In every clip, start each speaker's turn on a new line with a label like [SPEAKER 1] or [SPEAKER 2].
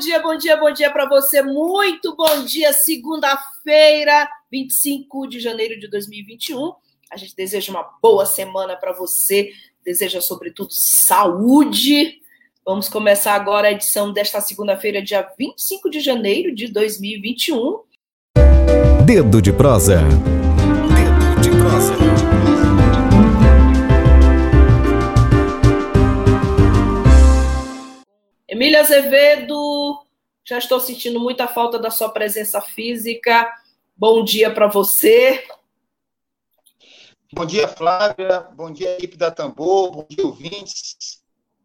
[SPEAKER 1] Dia, bom dia, bom dia, para você. Muito bom dia, segunda-feira, 25 de janeiro de 2021. A gente deseja uma boa semana para você, deseja, sobretudo, saúde. Vamos começar agora a edição desta segunda-feira, dia 25 de janeiro de 2021.
[SPEAKER 2] Dedo de prosa. Dedo de prosa.
[SPEAKER 1] Emília Azevedo, já estou sentindo muita falta da sua presença física. Bom dia para você.
[SPEAKER 3] Bom dia, Flávia. Bom dia, equipe da Tambor. Bom dia, ouvintes.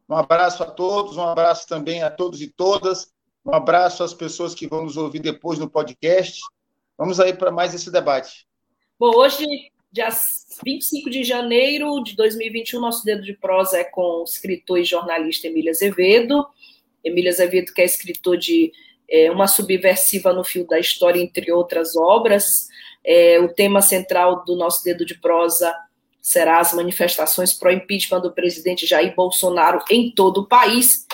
[SPEAKER 3] Um abraço a todos, um abraço também a todos e todas. Um abraço às pessoas que vão nos ouvir depois no podcast. Vamos aí para mais esse debate.
[SPEAKER 1] Bom, hoje, dia 25 de janeiro de 2021, nosso dedo de prosa é com o escritor e jornalista Emília Azevedo. Emília Azevedo, que é escritor de é, Uma Subversiva no Fio da História, entre outras obras. É, o tema central do nosso dedo de prosa será as manifestações pró-impeachment do presidente Jair Bolsonaro em todo o país.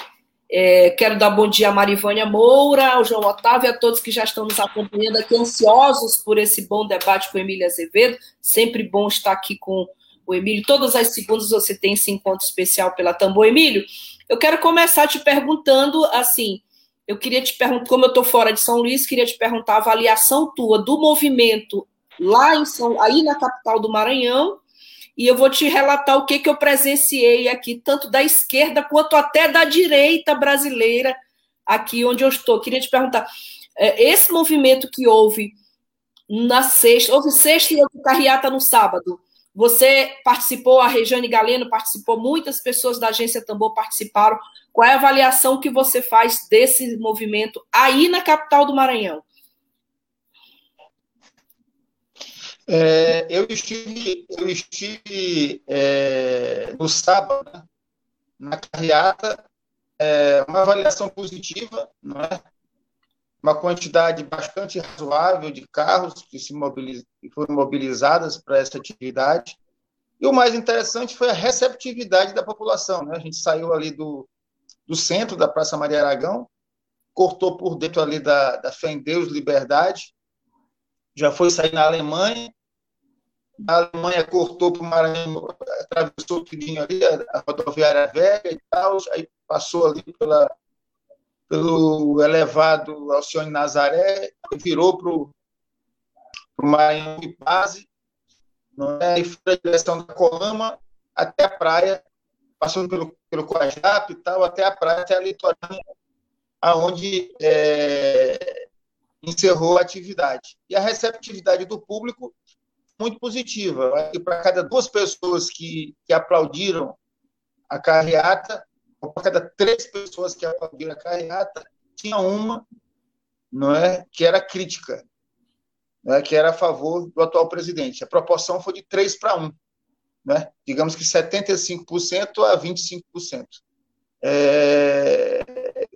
[SPEAKER 1] É, quero dar bom dia a Marivânia Moura, ao João Otávio e a todos que já estão nos acompanhando aqui, ansiosos por esse bom debate com Emília Azevedo. Sempre bom estar aqui com o Emílio. Todas as segundas você tem esse encontro especial pela Tambor. Emílio, eu quero começar te perguntando assim. Eu queria te perguntar, como eu estou fora de São Luís, queria te perguntar a avaliação tua do movimento lá em São, aí na capital do Maranhão, e eu vou te relatar o que, que eu presenciei aqui, tanto da esquerda quanto até da direita brasileira, aqui onde eu estou. Queria te perguntar, é, esse movimento que houve na sexta, houve sexta e houve carreata no sábado, você participou, a Rejane Galeno participou, muitas pessoas da agência Tambor participaram. Qual é a avaliação que você faz desse movimento aí na capital do Maranhão?
[SPEAKER 3] É, eu estive, eu estive é, no sábado, na carreata, é, uma avaliação positiva, não é? Uma quantidade bastante razoável de carros que, se mobiliz... foram mobilizadas para essa atividade. E o mais interessante foi a receptividade da população. Né? A gente saiu ali do, do centro da Praça Maria Aragão, cortou por dentro ali da, da Fé em Deus, Liberdade, já foi sair na Alemanha, a Alemanha cortou para o Maranhão, atravessou o tudinho ali, a rodoviária velha e tal, aí passou ali pela, pelo elevado Alcione Nazaré, virou para o Maranhão de Base, é? e foi na direção da Colama até a praia, passando pelo, pelo Coajap e tal, até a praia, até a litorânea, aonde é, encerrou a atividade. E a receptividade do público muito positiva. Para cada duas pessoas que, que aplaudiram a carreata, a cada três pessoas que aplaudiram a carreata, tinha uma não é, que era crítica, né, que era a favor do atual presidente. A proporção foi de 3 para 1. Né? Digamos que 75% a 25%. É,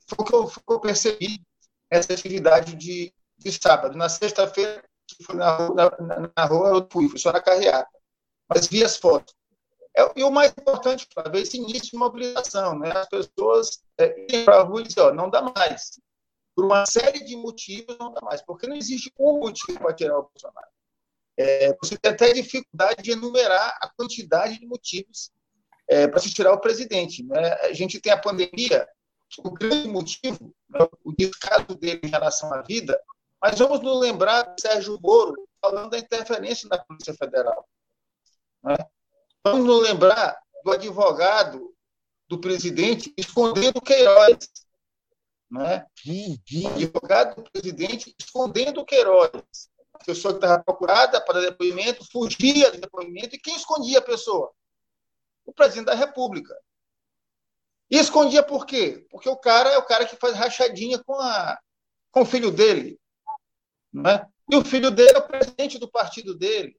[SPEAKER 3] foi, o que eu, percebi essa atividade de, de sábado. Na sexta-feira, fui na, na, na, rua, eu fui, fui só na carreata. Mas vi as fotos. É, e o mais importante, para ver esse início de mobilização, né? as pessoas é, irem para a rua e dizer, ó, não dá mais. Por uma série de motivos, não dá mais, porque não existe um motivo para tirar o Bolsonaro. É, você tem até dificuldade de enumerar a quantidade de motivos é, para se tirar o presidente. Né? A gente tem a pandemia, o grande motivo, né, o descaso dele em relação à vida, mas vamos nos lembrar de Sérgio Moro falando da interferência na Polícia Federal. Né? Vamos nos lembrar do advogado do presidente escondendo Queiroz. Né? O advogado do presidente escondendo Queiroz. A pessoa que estava procurada para depoimento fugia do depoimento. E quem escondia a pessoa? o presidente da República. E escondia por quê? Porque o cara é o cara que faz rachadinha com, a, com o filho dele. Não é? E o filho dele é o presidente do partido dele.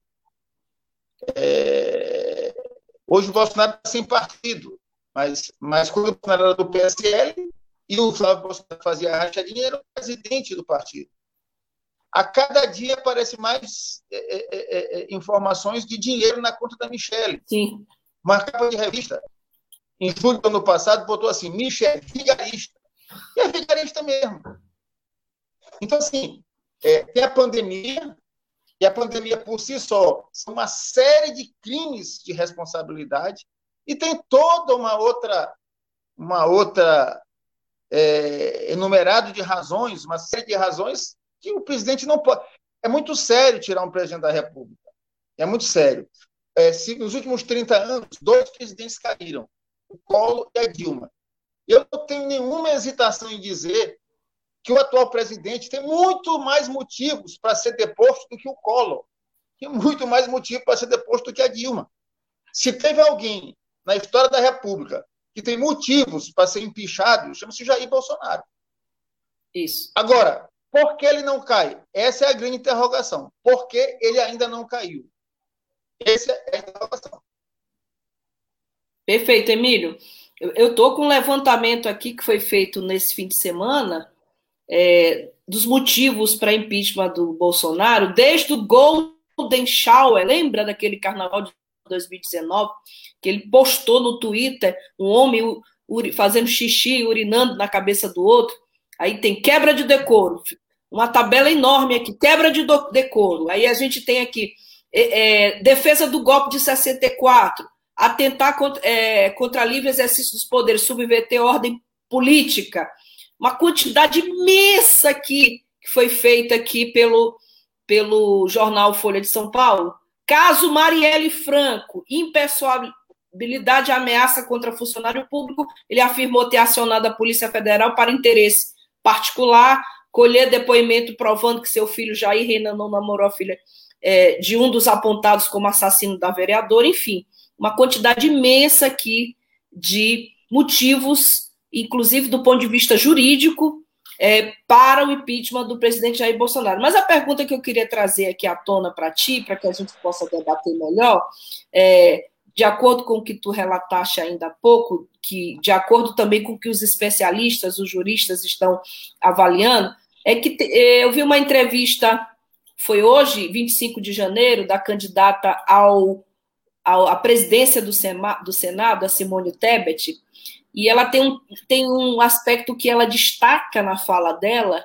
[SPEAKER 3] É... Hoje o Bolsonaro está sem partido, mas, mas quando o Bolsonaro era do PSL e o Flávio Bolsonaro fazia rachadinha, era o presidente do partido. A cada dia aparece mais é, é, é, é informações de dinheiro na conta da Michelle.
[SPEAKER 1] Sim.
[SPEAKER 3] Uma capa de revista, em julho do ano passado, botou assim: Michelle, vigarista. E é vigarista mesmo. Então, assim, é, tem a pandemia, e a pandemia por si só são uma série de crimes de responsabilidade e tem toda uma outra uma outra é, enumerado de razões, uma série de razões que o presidente não pode. É muito sério tirar um presidente da República. É muito sério. É, se nos últimos 30 anos, dois presidentes caíram, o Collor e a Dilma. Eu não tenho nenhuma hesitação em dizer que o atual presidente tem muito mais motivos para ser deposto do que o Collor. Tem muito mais motivo para ser deposto do que a Dilma. Se teve alguém na história da República que tem motivos para ser empichado, chama-se Jair Bolsonaro.
[SPEAKER 1] Isso.
[SPEAKER 3] Agora, por que ele não cai? Essa é a grande interrogação. Por que ele ainda não caiu? Essa é a interrogação.
[SPEAKER 1] Perfeito, Emílio. Eu estou com um levantamento aqui que foi feito nesse fim de semana é, dos motivos para impeachment do Bolsonaro, desde o Golden Shower, lembra daquele carnaval de 2019, que ele postou no Twitter um homem fazendo xixi, urinando na cabeça do outro. Aí tem quebra de decoro, uma tabela enorme aqui, quebra de decoro. Aí a gente tem aqui é, é, defesa do golpe de 64, atentar contra, é, contra livre exercício dos poderes, subverter ordem política, uma quantidade imensa aqui que foi feita aqui pelo, pelo jornal Folha de São Paulo. Caso Marielle Franco, impessoabilidade e ameaça contra funcionário público, ele afirmou ter acionado a Polícia Federal para interesse particular, colher depoimento provando que seu filho Jair Renan não namorou a filha é, de um dos apontados como assassino da vereadora, enfim, uma quantidade imensa aqui de motivos inclusive do ponto de vista jurídico, é, para o impeachment do presidente Jair Bolsonaro. Mas a pergunta que eu queria trazer aqui à tona para ti, para que a gente possa debater melhor, é, de acordo com o que tu relataste ainda há pouco, que de acordo também com o que os especialistas, os juristas estão avaliando, é que é, eu vi uma entrevista, foi hoje, 25 de janeiro, da candidata ao, à presidência do, do Senado, a Simone Tebet, e ela tem um, tem um aspecto que ela destaca na fala dela,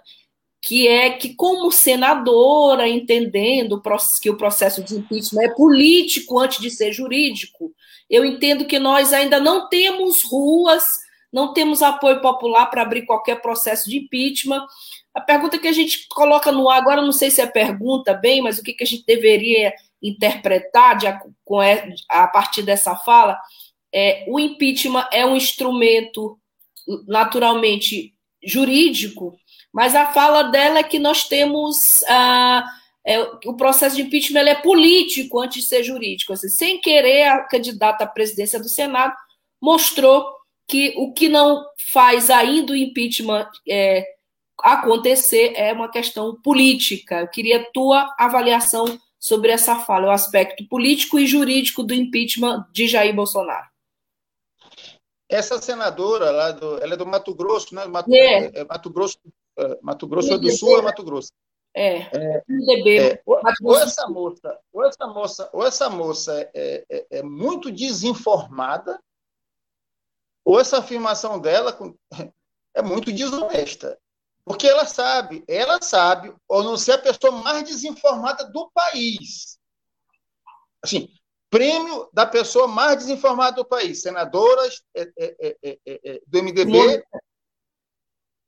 [SPEAKER 1] que é que, como senadora, entendendo que o processo de impeachment é político antes de ser jurídico, eu entendo que nós ainda não temos ruas, não temos apoio popular para abrir qualquer processo de impeachment. A pergunta que a gente coloca no ar, agora não sei se é pergunta bem, mas o que, que a gente deveria interpretar de, com, a partir dessa fala é, o impeachment é um instrumento naturalmente jurídico, mas a fala dela é que nós temos ah, é, o processo de impeachment é político antes de ser jurídico. Assim, sem querer, a candidata à presidência do Senado mostrou que o que não faz ainda o impeachment é, acontecer é uma questão política. Eu queria tua avaliação sobre essa fala, o aspecto político e jurídico do impeachment de Jair Bolsonaro.
[SPEAKER 3] Essa senadora lá do, ela é do Mato Grosso, né? Mato, é. É, é Mato Grosso, é, Mato Grosso é do Sul é Mato Grosso.
[SPEAKER 1] É.
[SPEAKER 3] é, é ou, ou, essa moça, ou essa moça, ou essa moça é, é, é, muito desinformada, ou essa afirmação dela é muito desonesta. Porque ela sabe, ela sabe, ou não ser a pessoa mais desinformada do país. Assim, prêmio da pessoa mais desinformada do país. Senadoras é, é, é, é do MDB. Mônica.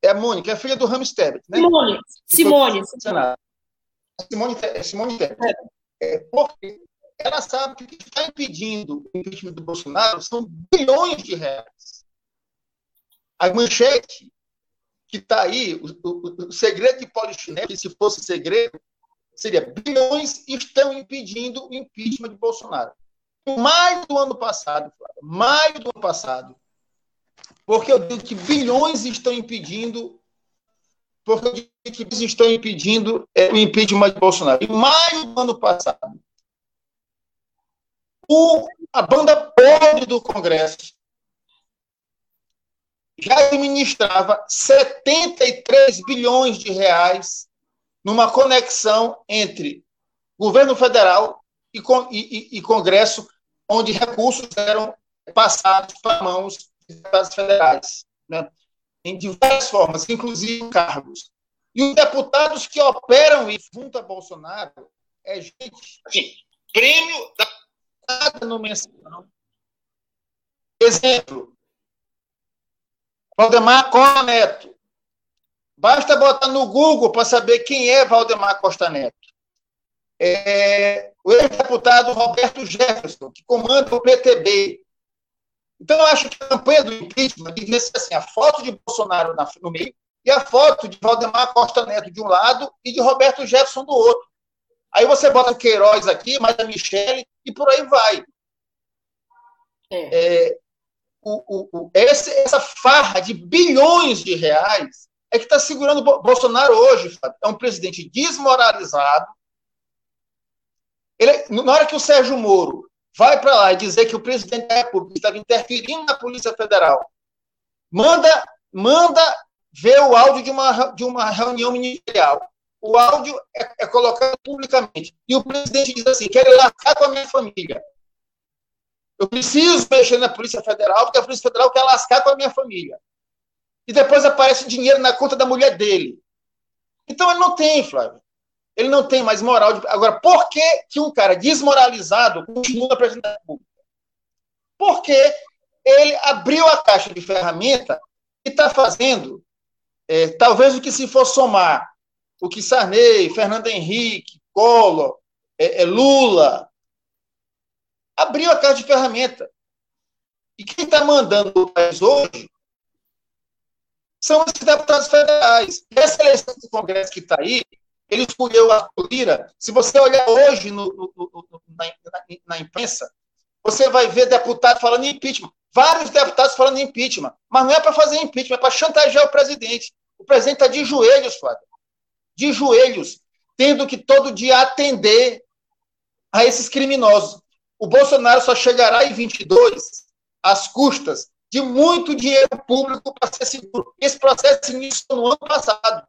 [SPEAKER 3] É a Mônica, é a filha do Ramos Tebet, né?
[SPEAKER 1] Simone. Simone.
[SPEAKER 3] Simone, Simone Tebet. É, porque ela sabe que o que está impedindo o impeachment do Bolsonaro são bilhões de reais. A manchete que está aí, o, o, o, segredo de Polichinelo, que se fosse segredo, seria bilhões estão impedindo o impeachment de Bolsonaro. em maio do ano passado, maio do ano passado, porque eu digo que bilhões estão impedindo, porque eu digo que eles estão impedindo é, o impeachment de Bolsonaro. Em maio do ano passado, o, a banda podre do Congresso já administrava 73 bilhões de reais numa conexão entre governo federal e, e, e Congresso, onde recursos eram passados para mãos de deputados federais, né? em diversas formas, inclusive cargos. E os deputados que operam isso junto a Bolsonaro é gente, assim, prêmio da nada no mensalão. Exemplo, Valdemar Costa Neto. Basta botar no Google para saber quem é Valdemar Costa Neto. É, o ex-deputado Roberto Jefferson, que comanda o PTB. Então, eu acho que a campanha do impeachment devia ser assim: a foto de Bolsonaro no meio e a foto de Valdemar Costa Neto de um lado e de Roberto Jefferson do outro. Aí você bota o Queiroz aqui, mais a Michele, e por aí vai. É. É, o, o, o, essa farra de bilhões de reais é que está segurando Bolsonaro hoje. É um presidente desmoralizado. Ele, na hora que o Sérgio Moro vai para lá e dizer que o presidente da República estava interferindo na Polícia Federal, manda, manda ver o áudio de uma, de uma reunião ministerial o áudio é, é, colocado publicamente. E o presidente diz assim: quero lascar com a minha família. Eu preciso mexer na Polícia Federal, porque a Polícia Federal quer lascar com a minha família. E depois aparece dinheiro na conta da mulher dele. Então ele não tem, Flávio. Ele não tem mais moral. De... Agora, por que, que um cara desmoralizado continua presidente da República? Porque ele abriu a caixa de ferramenta e está fazendo, é, talvez o que se for somar o que Sarney, Fernando Henrique, Collor, é, é Lula, abriu a casa de ferramenta. E quem está mandando o país hoje são esses deputados federais. Essa eleição do Congresso que está aí, ele escolheu a Lira. Se você olhar hoje no, no, no, na, na, na, imprensa, você vai ver deputado falando em impeachment. Vários deputados falando em impeachment. Mas não é para fazer impeachment, é para chantagear o presidente. O presidente está de joelhos, Flávio de joelhos, tendo que todo dia atender a esses criminosos. O Bolsonaro só chegará em 22 às custas de muito dinheiro público para ser seguro. Esse processo iniciou no ano passado.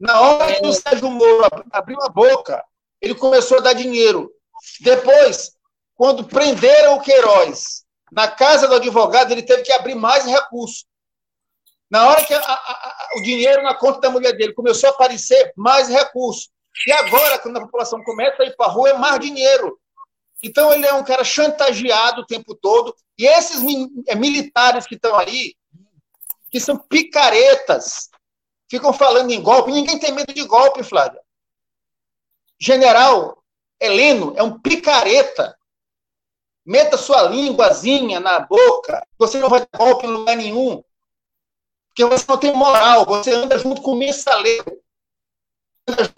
[SPEAKER 3] Na hora que o Sérgio Moro abriu a boca, ele começou a dar dinheiro. Depois, quando prenderam o Queiroz na casa do advogado, ele teve que abrir mais recursos. Na hora que a, a, a, o dinheiro na conta da mulher dele começou a aparecer, mais recursos. E agora, quando a população começa a ir para a rua, é mais dinheiro. Então, ele é um cara chantageado o tempo todo. E esses é, militares que estão aí, que são picaretas, ficam falando em golpe. Ninguém tem medo de golpe, Flávia. General Heleno é um picareta. Meta sua linguazinha na boca. Você não vai dar golpe em lugar nenhum. Porque você não tem moral, você anda junto com mensaleiro, anda junto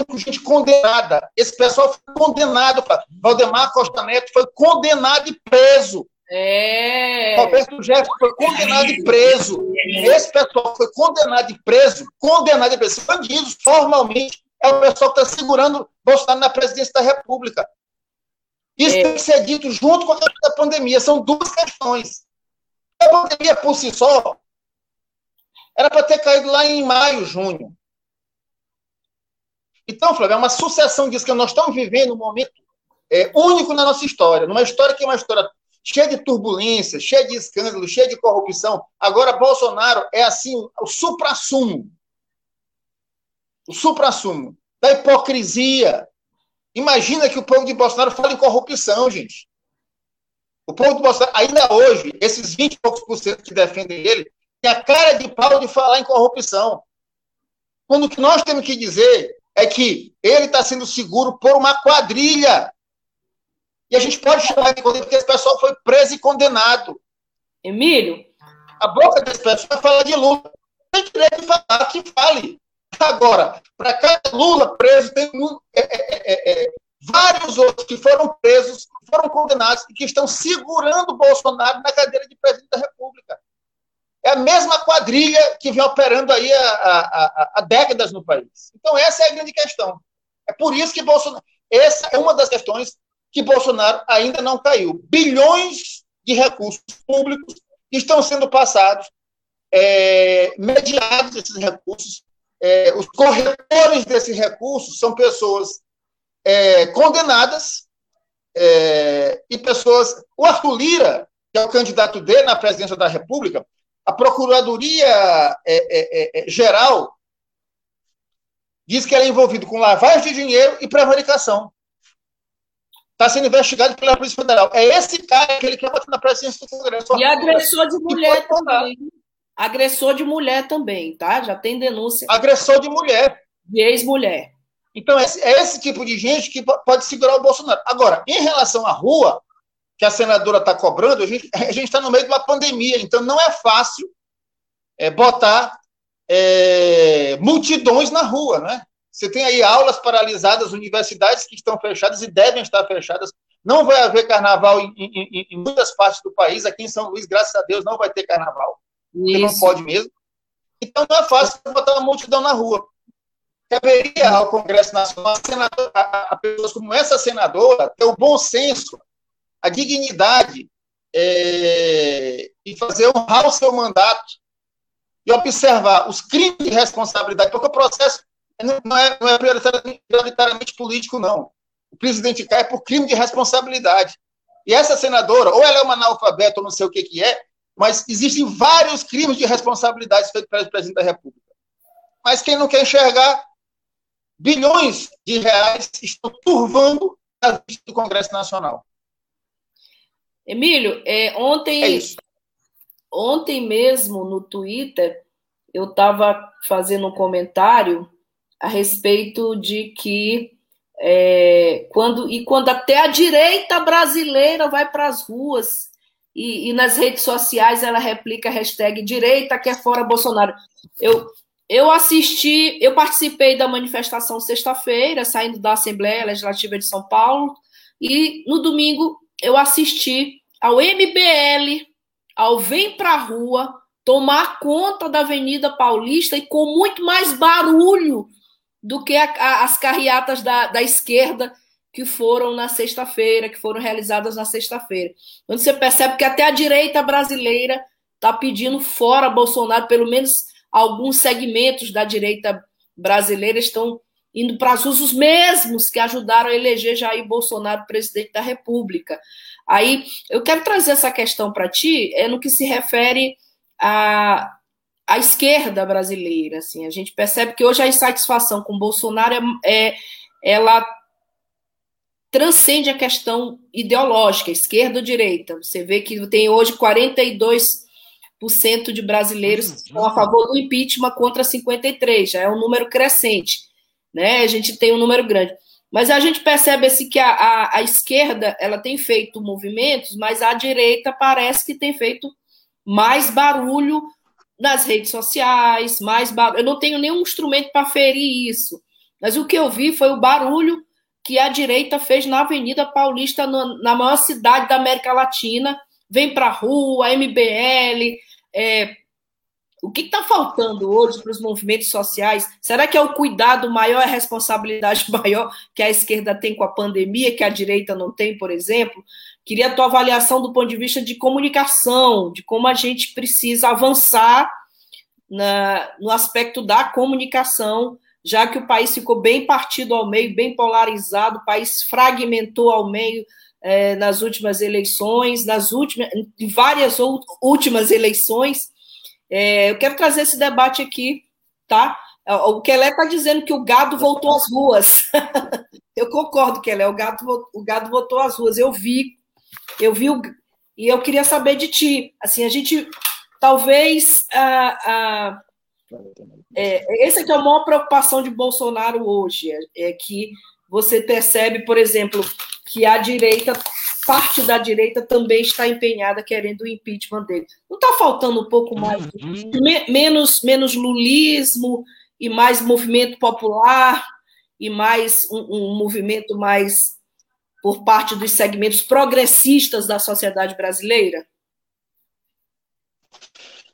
[SPEAKER 3] com gente condenada. Esse pessoal foi condenado, Valdemar Costa Neto foi condenado e preso.
[SPEAKER 1] É.
[SPEAKER 3] Roberto Jefferson foi condenado e preso. Esse pessoal foi condenado e preso, condenado e preso. Bandidos, formalmente, é o pessoal que está segurando Bolsonaro na presidência da República. Isso é. tem que ser dito junto com a questão da pandemia. São duas questões. A pandemia, por si só, era para ter caído lá em maio, junho. Então, Flávio, é uma sucessão disso que nós estamos vivendo um momento é, único na nossa história, numa história que é uma história cheia de turbulência, cheia de escândalos, cheia de corrupção. Agora, Bolsonaro é assim o supra-sumo. O supra-sumo da hipocrisia. Imagina que o povo de Bolsonaro fala em corrupção, gente. O povo de Bolsonaro, ainda hoje, esses 20 e poucos por cento que defendem ele, tem a cara de pau de falar em corrupção. Quando o que nós temos que dizer é que ele está sendo seguro por uma quadrilha. E a gente pode chamar de quadrilha porque esse pessoal foi preso e condenado.
[SPEAKER 1] Emílio?
[SPEAKER 3] A boca desse pessoal vai falar de Lula. Tem direito de falar, que fale. Agora, para cada Lula preso, tem um, é, é, é, é, vários outros que foram presos foram condenados e que estão segurando Bolsonaro na cadeira de presidente da República. É a mesma quadrilha que vem operando aí há, há, há décadas no país. Então, essa é a grande questão. É por isso que Bolsonaro. Essa é uma das questões que Bolsonaro ainda não caiu. Bilhões de recursos públicos estão sendo passados, é, mediados esses recursos. É, os corretores desses recursos são pessoas é, condenadas é, e pessoas. O Arthur Lira, que é o candidato dele na presidência da República, a Procuradoria é, é, Geral diz que ele é envolvido com lavagem de dinheiro e prevaricação. Está sendo investigado pela Polícia Federal. É esse cara que ele quer botar na presidência do Congresso.
[SPEAKER 1] E agressor de mulher também. Agressor de mulher também, tá? Já tem denúncia.
[SPEAKER 3] Agressor de mulher.
[SPEAKER 1] De ex-mulher.
[SPEAKER 3] Então, é esse tipo de gente que pode segurar o Bolsonaro. Agora, em relação à rua, que a senadora está cobrando, a gente está no meio de uma pandemia, então não é fácil é, botar é, multidões na rua, né? Você tem aí aulas paralisadas, universidades que estão fechadas e devem estar fechadas. Não vai haver carnaval em, em, em muitas partes do país. Aqui em São Luís, graças a Deus, não vai ter carnaval. Porque não pode mesmo. Então não é fácil botar uma multidão na rua. Caberia ao Congresso Nacional, a, a, a pessoas como essa senadora, ter o bom senso, a dignidade é, e fazer honrar o seu mandato e observar os crimes de responsabilidade, porque o processo não é, não é prioritariamente, prioritariamente político, não. O presidente cai por crime de responsabilidade. E essa senadora, ou ela é uma analfabeta, ou não sei o que, que é, mas existem vários crimes de responsabilidade feitos pelo presidente da República. Mas quem não quer enxergar, bilhões de reais estão turvando a vista do Congresso Nacional.
[SPEAKER 1] Emílio, é, ontem, é ontem mesmo no Twitter, eu estava fazendo um comentário a respeito de que é, quando e quando até a direita brasileira vai para as ruas e, e, nas redes sociais ela replica a hashtag direita quer fora Bolsonaro. Eu, eu assisti, eu participei da manifestação sexta-feira, saindo da Assembleia Legislativa de São Paulo, e no domingo eu assisti ao MBL, ao Vem Pra Rua, tomar conta da Avenida Paulista e com muito mais barulho do que a, a, as carreatas da, da esquerda que foram na sexta-feira, que foram realizadas na sexta-feira. Onde você percebe que até a direita brasileira está pedindo fora Bolsonaro, pelo menos alguns segmentos da direita brasileira estão indo para as os mesmos que ajudaram a eleger Jair Bolsonaro presidente da República. Aí eu quero trazer essa questão para ti, é no que se refere à, à esquerda brasileira. Assim, a gente percebe que hoje a insatisfação com Bolsonaro é, é ela transcende a questão ideológica, esquerda ou direita. Você vê que tem hoje 42% de brasileiros que estão a favor do impeachment contra 53%, já é um número crescente. Né? A gente tem um número grande. Mas a gente percebe assim, que a, a, a, esquerda ela tem feito movimentos, mas a direita parece que tem feito mais barulho nas redes sociais, mais barulho. Eu não tenho nenhum instrumento para ferir isso, mas o que eu vi foi o barulho que a direita fez na Avenida Paulista, na maior cidade da América Latina. Vem para a rua, MBL, é, o que está faltando hoje para os movimentos sociais? Será que é o cuidado maior, a responsabilidade maior que a esquerda tem com a pandemia, que a direita não tem, por exemplo? Queria a tua avaliação do ponto de vista de comunicação, de como a gente precisa avançar na, no aspecto da comunicação, já que o país ficou bem partido ao meio, bem polarizado, o país fragmentou ao meio é, nas últimas eleições, nas últimas, em várias últimas eleições é, eu quero trazer esse debate aqui, tá? O Kelé está dizendo que o gado voltou às ruas. eu concordo, Kelé, o gado, o gado voltou às ruas. Eu vi, eu vi o, e eu queria saber de ti. Assim, a gente talvez ah, ah, é, essa é a maior preocupação de Bolsonaro hoje, é, é que você percebe, por exemplo, que a direita parte da direita também está empenhada querendo o impeachment dele. Não está faltando um pouco mais, uhum. menos, menos lulismo e mais movimento popular e mais um, um movimento mais por parte dos segmentos progressistas da sociedade brasileira?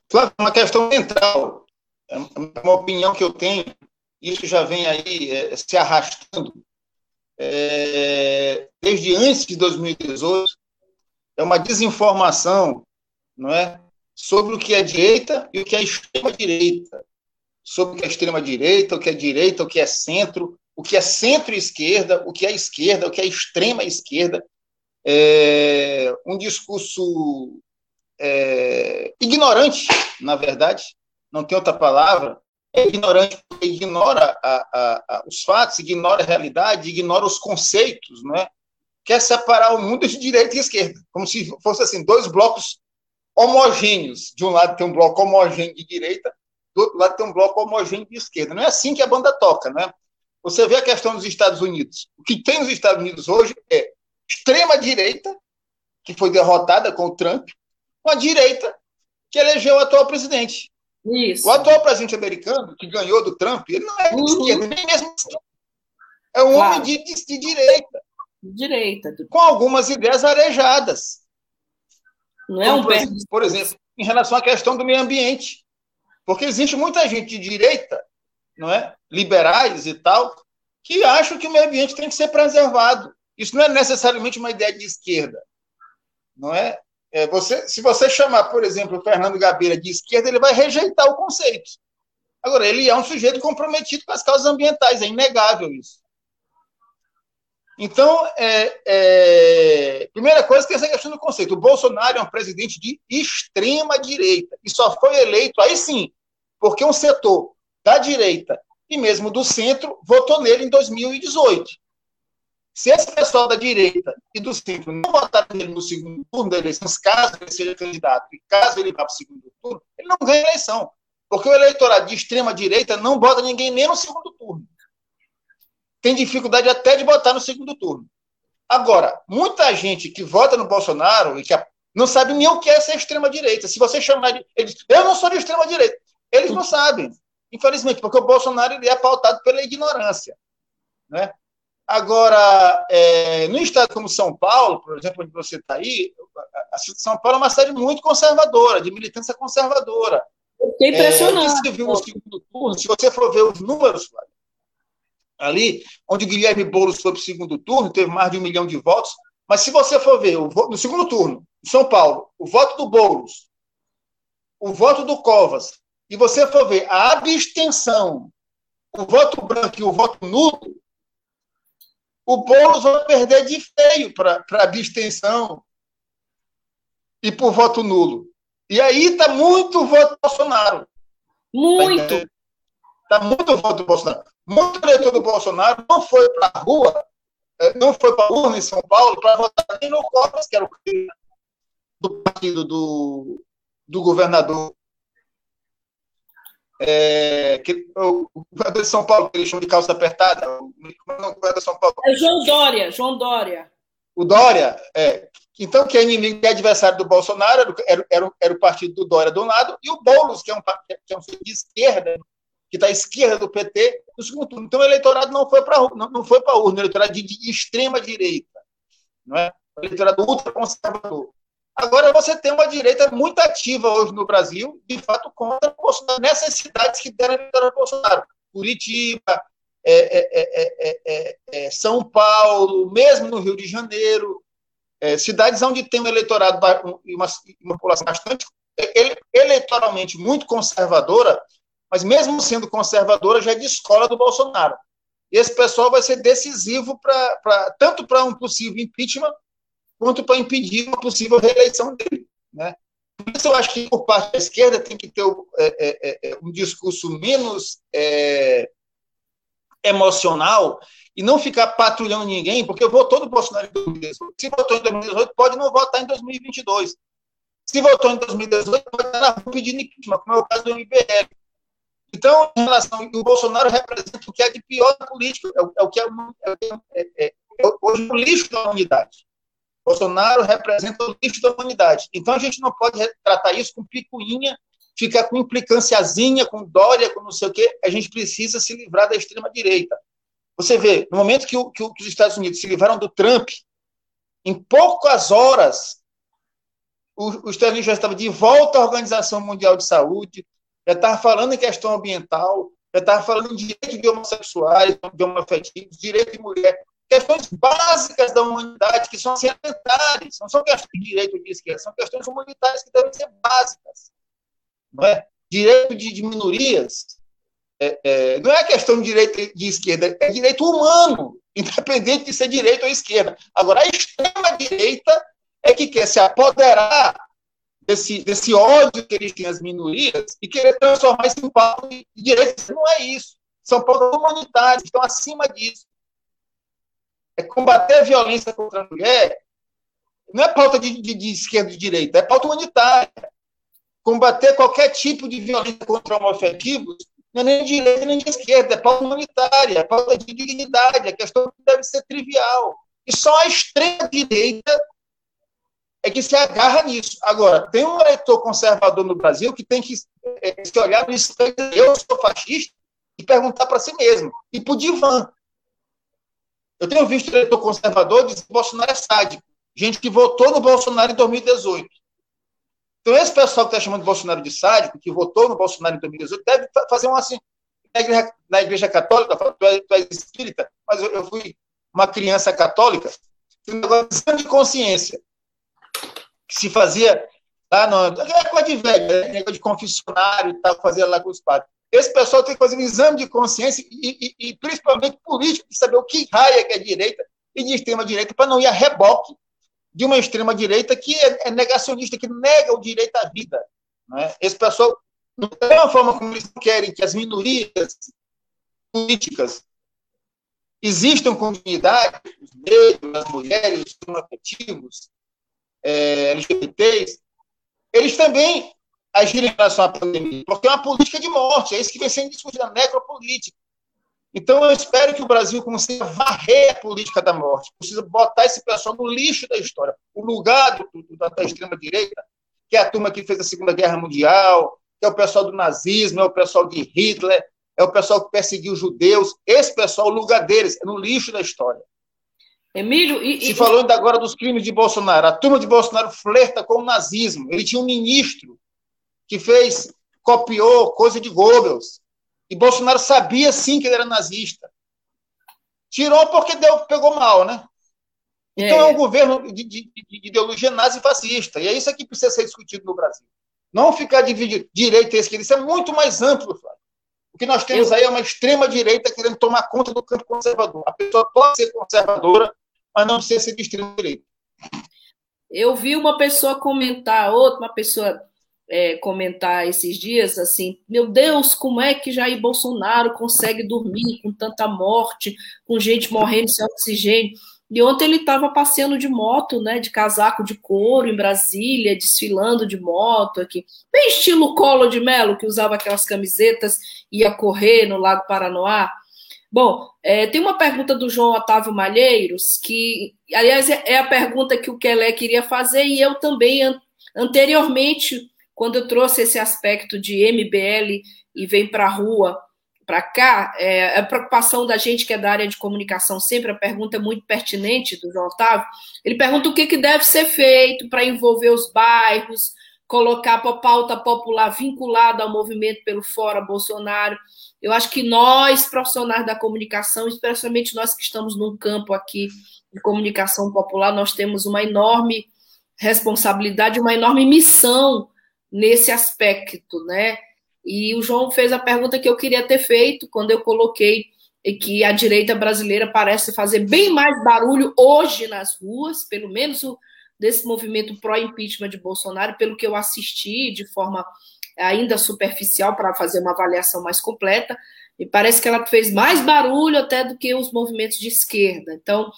[SPEAKER 3] Claro, é uma questão central, é uma opinião que eu tenho, isso já vem aí é, se arrastando é, desde antes de 2018, é uma desinformação não é, sobre o que é direita e o que é extrema-direita, sobre o que é extrema-direita, o que é direita, o que é centro, o que é centro-esquerda, o que é esquerda, o que é extrema-esquerda. É um discurso é, ignorante, na verdade, não tem outra palavra, é ignorante porque ignora a, a, a, os fatos, ignora a realidade, ignora os conceitos, não é? Quer separar o mundo de direita e esquerda, como se fosse assim, dois blocos homogêneos. De um lado tem um bloco homogêneo de direita, do outro lado tem um bloco homogêneo de esquerda. Não é assim que a banda toca, né? Você vê a questão dos Estados Unidos. O que tem nos Estados Unidos hoje é extrema direita, que foi derrotada com o Trump, com a direita, que elegeu o atual presidente. Isso. O atual presidente americano, que ganhou do Trump, ele não é de uhum. esquerda, nem mesmo É um claro. homem de, de, de direita.
[SPEAKER 1] Direita.
[SPEAKER 3] Com algumas ideias arejadas.
[SPEAKER 1] Não é um
[SPEAKER 3] por, exemplo, por exemplo, em relação à questão do meio ambiente. Porque existe muita gente de direita, não é? liberais e tal, que acham que o meio ambiente tem que ser preservado. Isso não é necessariamente uma ideia de esquerda. Não é? É, você, se você chamar, por exemplo, o Fernando Gabeira de esquerda, ele vai rejeitar o conceito. Agora, ele é um sujeito comprometido com as causas ambientais, é inegável isso. Então, é, é, primeira coisa tem essa questão do conceito. O Bolsonaro é um presidente de extrema direita e só foi eleito aí sim, porque um setor da direita e mesmo do centro votou nele em 2018. Se esse pessoal da direita e do centro não votarem nele no segundo turno da eleição, caso ele seja candidato e caso ele vá para o segundo turno, ele não ganha a eleição. Porque o eleitorado de extrema direita não bota ninguém nem no segundo turno. Tem dificuldade até de botar no segundo turno. Agora, muita gente que vota no Bolsonaro e que não sabe nem o que é ser extrema direita. Se você chamar de. Eles, eu não sou de extrema direita. Eles não sabem. Infelizmente, porque o Bolsonaro ele é pautado pela ignorância. Né? Agora, é, no estado como São Paulo, por exemplo, onde você está aí, a, São Paulo é uma cidade muito conservadora, de militância conservadora.
[SPEAKER 1] Fiquei impressionado. É,
[SPEAKER 3] segundo turno, se você for ver os números, ali, onde Guilherme Boulos foi para o segundo turno, teve mais de um milhão de votos, mas se você for ver no segundo turno, São Paulo, o voto do Boulos, o voto do Covas, e você for ver a abstenção, o voto branco e o voto nulo, o Boulos vai perder de feio para abstenção e por voto nulo. E aí está muito voto Bolsonaro.
[SPEAKER 1] Muito.
[SPEAKER 3] Está tá muito voto Bolsonaro. Muito eleitor do Bolsonaro não foi para a rua, é, não foi para a urna em São Paulo para votar nem no Covas, que era o do partido do, do governador é, que, o, governador de São Paulo, que eles chamam de calça apertada, o, de São Paulo.
[SPEAKER 1] É João Dória, João Dória.
[SPEAKER 3] O Dória, é, então, que é inimigo e adversário do Bolsonaro, era, era, era, o partido do Dória do lado, e o Boulos, que é um, que é um de esquerda, que está à esquerda do PT, no segundo turno. Então, o eleitorado não foi para não, não foi para a urna, o eleitorado de, de extrema direita, não é? o eleitorado ultraconservador. Agora você tem uma direita muito ativa hoje no Brasil, de fato, contra Bolsonaro, nessas cidades que deram a vitória ao Bolsonaro. Curitiba, é, é, é, São Paulo, mesmo no Rio de Janeiro, cidades onde tem um eleitorado e uma, uma, população bastante ele, eleitoralmente muito conservadora, mas mesmo sendo conservadora, já é de escola do Bolsonaro. E esse pessoal vai ser decisivo pra tanto para um possível impeachment quanto para impedir uma possível reeleição dele. Né? Por isso, eu acho que, por parte da esquerda, tem que ter é, é, é, um discurso menos é, emocional e não ficar patrulhando ninguém, porque votou no Bolsonaro em 2018. Se votou em 2018, pode não votar em 2022. Se votou em 2018, pode estar na rua pedindo impeachment, como é o caso do MBL. Então, em relação. O Bolsonaro representa o que é de pior na política, é o, é o que é, é, é, é hoje o lixo da humanidade. Bolsonaro representa o lixo da humanidade. Então a gente não pode tratar isso com picuinha, ficar com implicânciazinha, com Dória, com não sei o quê. A gente precisa se livrar da extrema-direita. Você vê, no momento que, o, que, os Estados Unidos se livraram do Trump, Em poucas horas, os Estados Unidos já estava de volta à Organização Mundial de Saúde, já estava falando em questão ambiental, já estava falando em direito de homossexuais, de direito de mulher, questões básicas da humanidade que são elementares, não são questões de direito de esquerda, são questões humanitárias que devem ser básicas. Não é? Direito de, de minorias é, é, não é questão de direito de esquerda, é direito humano, independente de ser direita ou esquerda. Agora, a extrema-direita é que quer se apoderar desse, desse ódio que eles têm às minorias e querer transformar isso em pauta de direitos. Não é isso. São pautas humanitárias, estão acima disso. É combater a violência contra a mulher. Não é pauta de, de, de esquerda e de direita, é pauta humanitária. Combater qualquer tipo de violência contra homoafetivos não é nem de direita nem de esquerda, é pauta humanitária, é pauta de dignidade, a questão deve ser trivial. E só a extrema-direita é que se agarra nisso. Agora, tem um eleitor conservador no Brasil que tem que é, se olhar no espelho, eu sou fascista, e perguntar para si mesmo. E para o divã. Eu tenho visto eleitor conservador dizer que Bolsonaro é sádico. Gente que votou no Bolsonaro em 2018. Então, esse pessoal que está chamando Bolsonaro de sádico, que votou no Bolsonaro em 2018, deve fazer um assim. Na igreja, na igreja católica, tu é, tu é espírita, mas eu, eu, fui uma criança católica, um negócio de consciência que se fazia lá no. É coisa de velho, né? negócio de confessionário e tal, fazia lá com os padres. Esse pessoal tem que fazer um exame de consciência e, e, e principalmente político, de saber o que raia que é direita e de extrema-direita, para não ir a reboque de uma extrema-direita que é, é, negacionista, que nega o direito à vida. Né? Esse pessoal, não tem uma forma como eles querem que as minorias políticas existam com dignidade, os negros, as mulheres, os homoafetivos, é, LGBTs, eles também agiram em relação à pandemia, porque é uma política de morte, é isso que vem sendo discutido, a necropolítica. Então, eu espero que o Brasil consiga varrer a política da morte, precisa botar esse pessoal no lixo da história. O lugar do, do, da, extrema-direita, que é a turma que fez a Segunda Guerra Mundial, que é o pessoal do nazismo, é o pessoal de Hitler, é o pessoal que perseguiu os judeus. Esse pessoal, o lugar deles é no lixo da história.
[SPEAKER 1] Emílio,
[SPEAKER 3] e, se falou ainda agora dos crimes de Bolsonaro. A turma de Bolsonaro flerta com o nazismo. Ele tinha um ministro que fez, copiou coisa de Goebbels. E Bolsonaro sabia sim que ele era nazista. Tirou porque deu, pegou mal, né? Então é, é um governo de, de, de ideologia nazi-fascista. E é isso que precisa ser discutido no Brasil. Não ficar dividido direita e esquerda. Isso é muito mais amplo, Flávio. O que nós temos aí é uma extrema-direita querendo tomar conta do campo conservador. A pessoa pode ser conservadora, mas não precisa ser de extrema direita.
[SPEAKER 1] Eu vi uma pessoa comentar, outra uma pessoa é, comentar esses dias assim: meu Deus, como é que Jair Bolsonaro consegue dormir com tanta morte, com gente morrendo sem oxigênio? E ontem ele estava passeando de moto, né, de casaco de couro em Brasília, desfilando de moto aqui, bem estilo Colo de Melo, que usava aquelas camisetas, ia correr no Lago Paranoá. Bom, é, tem uma pergunta do João Otávio Malheiros, que, aliás, é, é a pergunta que o Kelé queria fazer, e eu também, an anteriormente, quando eu trouxe esse aspecto de MBL e vem para a rua, para cá, é, a preocupação da gente que é da área de comunicação, sempre a pergunta é muito pertinente do João Otávio. Ele pergunta o que, que deve ser feito para envolver os bairros, colocar a pauta popular vinculada ao movimento pelo Fora Bolsonaro. Eu acho que nós, profissionais da comunicação, especialmente nós que estamos num campo aqui de comunicação popular, nós temos uma enorme responsabilidade, uma enorme missão nesse aspecto, né? E o João fez a pergunta que eu queria ter feito quando eu coloquei que a direita brasileira parece fazer bem mais barulho hoje nas ruas, pelo menos o, desse movimento pró-impeachment de Bolsonaro, pelo que eu assisti de forma ainda superficial para fazer uma avaliação mais completa, e parece que ela fez mais barulho até do que os movimentos de esquerda. Então,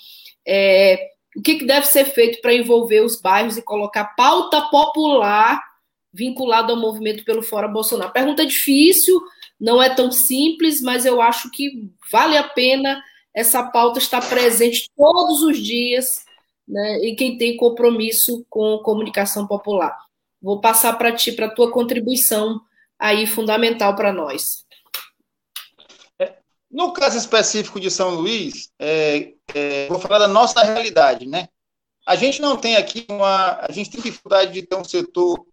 [SPEAKER 1] é, o que, que deve ser feito para envolver os bairros e colocar pauta popular vinculada ao movimento pelo Fora Bolsonaro? Pergunta difícil, não é tão simples, mas eu acho que vale a pena essa pauta estar presente todos os dias né, e quem tem compromisso com comunicação popular. Vou passar para ti, para tua contribuição aí fundamental para nós.
[SPEAKER 3] É, no caso específico de São Luís, é, é, vou falar da nossa realidade, né? A gente não tem aqui uma. A gente tem dificuldade de ter um setor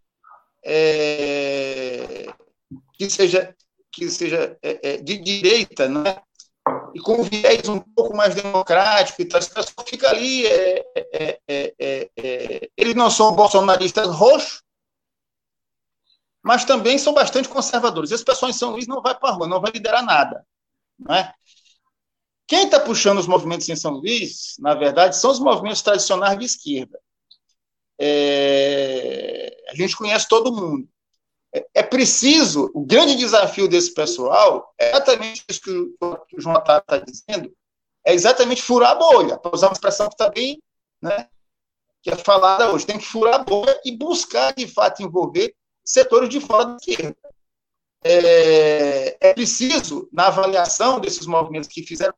[SPEAKER 3] é, que seja, que seja é, é de direita, né? e com viés um pouco mais democrático, e esse pessoal fica ali. É, é, eles não são bolsonaristas roxos, mas também são bastante conservadores. Esse pessoal em São Luís não vai para a rua, não vai liderar nada. Não é? Quem está puxando os movimentos em São Luís, na verdade, são os movimentos tradicionais de esquerda. É, a gente conhece todo mundo. É, é preciso, o grande desafio desse pessoal é exatamente isso que o, João está tá dizendo, é exatamente furar a bolha, para usar uma expressão que está bem, né, que é falada hoje, tem que furar a bolha e buscar, de fato, envolver setores de fora da esquerda. É, é preciso, na avaliação desses movimentos que fizeram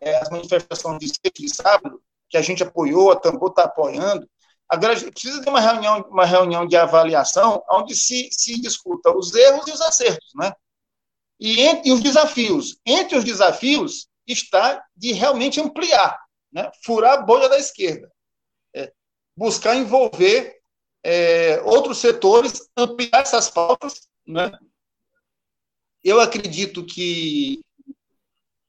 [SPEAKER 3] é, as manifestações de sexta de sábado, que a gente apoiou, a Tambor está apoiando, agora precisa de uma reunião, uma reunião de avaliação onde se, se discuta os erros e os acertos, né? E, entre, e os desafios. Entre os desafios está de realmente ampliar, né? furar a bolha da esquerda, é, buscar envolver é, outros setores, ampliar essas pautas, né? Eu acredito que